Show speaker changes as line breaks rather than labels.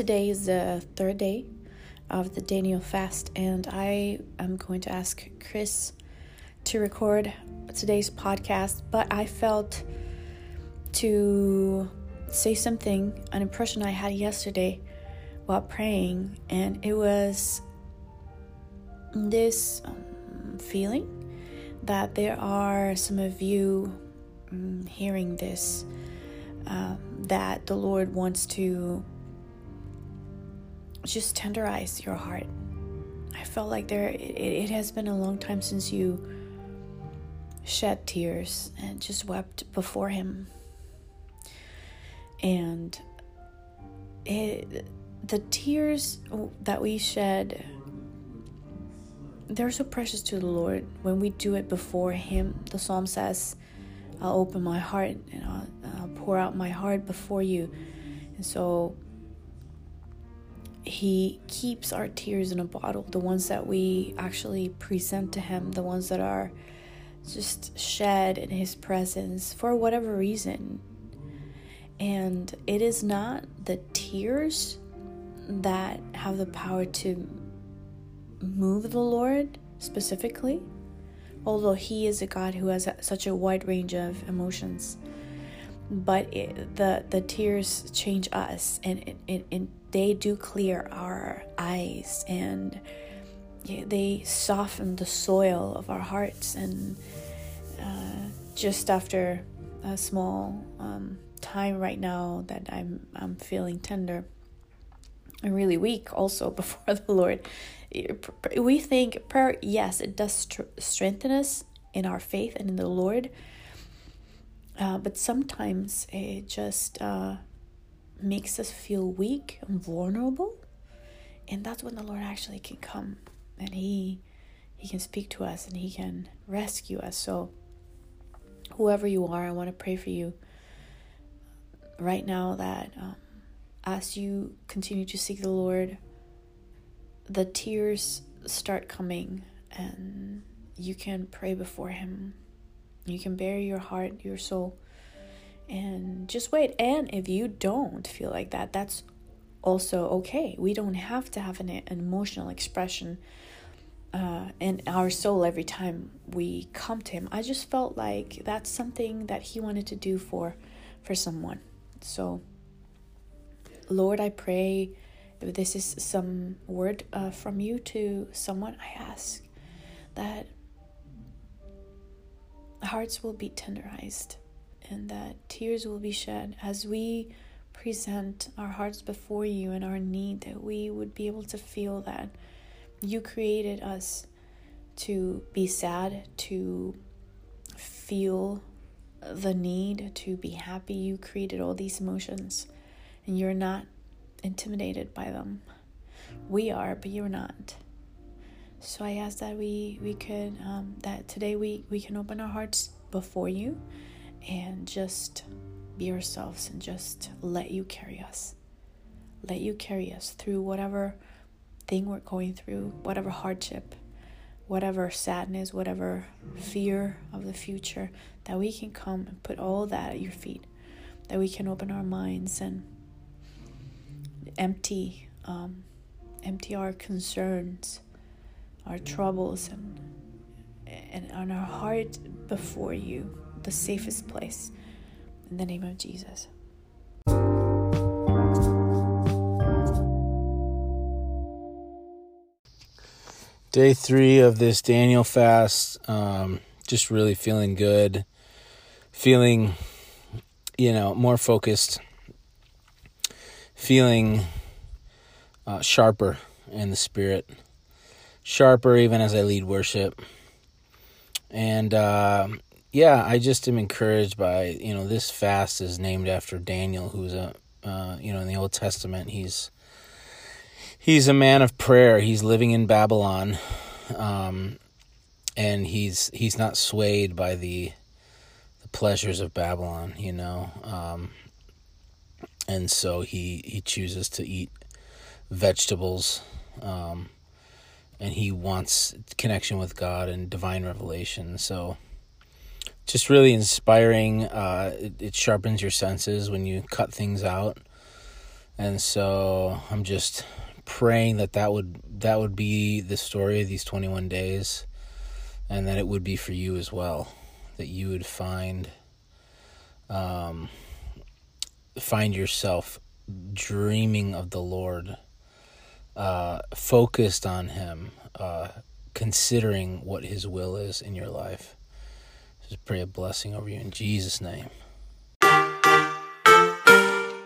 today is the third day of the Daniel fast, and I am going to ask Chris to record today's podcast. But I felt to say something, an impression I had yesterday while praying, and it was this um, feeling that there are some of you um, hearing this um, that the Lord wants to just tenderize your heart. I felt like there it, it has been a long time since you shed tears and just wept before him. And it the tears that we shed they're so precious to the Lord when we do it before him. The psalm says, I'll open my heart and I'll, I'll pour out my heart before you. And so he keeps our tears in a bottle, the ones that we actually present to Him, the ones that are just shed in His presence for whatever reason. And it is not the tears that have the power to move the Lord specifically, although He is a God who has such a wide range of emotions. But it, the the tears change us, and it, it they do clear our eyes and they soften the soil of our hearts. And uh, just after a small um, time right now that I'm I'm feeling tender and really weak also before the Lord. We think prayer, yes, it does strengthen us in our faith and in the Lord. Uh, but sometimes it just uh, makes us feel weak and vulnerable. And that's when the lord actually can come and he he can speak to us and he can rescue us. So whoever you are i want to pray for you right now that um, as you continue to seek the lord the tears start coming and you can pray before him you can bury your heart your soul and just wait. And if you don't feel like that, that's also okay. We don't have to have an, an emotional expression uh, in our soul every time we come to Him. I just felt like that's something that He wanted to do for for someone. So, Lord, I pray if this is some word uh, from you to someone, I ask that hearts will be tenderized and that tears will be shed as we present our hearts before you and our need, that we would be able to feel that you created us to be sad, to feel the need, to be happy. You created all these emotions, and you're not intimidated by them. We are, but you're not. So I ask that we we could um, that today we we can open our hearts before you and just be ourselves and just let you carry us. Let you carry us through whatever thing we're going through, whatever hardship, whatever sadness, whatever fear of the future, that we can come and put all that at your feet, that we can open our minds and empty, um, empty our concerns, our troubles, and and on our heart before you the safest place. In the name of Jesus.
Day three of this Daniel fast. Um, just really feeling good. Feeling, you know, more focused. Feeling uh, sharper in the spirit. Sharper even as I lead worship. And uh, yeah, I just am encouraged by you know this fast is named after Daniel, who's a uh, you know in the Old Testament he's he's a man of prayer. He's living in Babylon, um, and he's he's not swayed by the the pleasures of Babylon, you know, um, and so he he chooses to eat vegetables. Um, and he wants connection with God and divine revelation. So, just really inspiring. Uh, it, it, sharpens your senses when you cut things out And so I'm just praying that that would that would be the story of these 21 days and that it would be for you as well that you would find um, find yourself dreaming of the Lord uh, focused on him uh, considering what his will is in your life. Just pray a blessing over you in Jesus name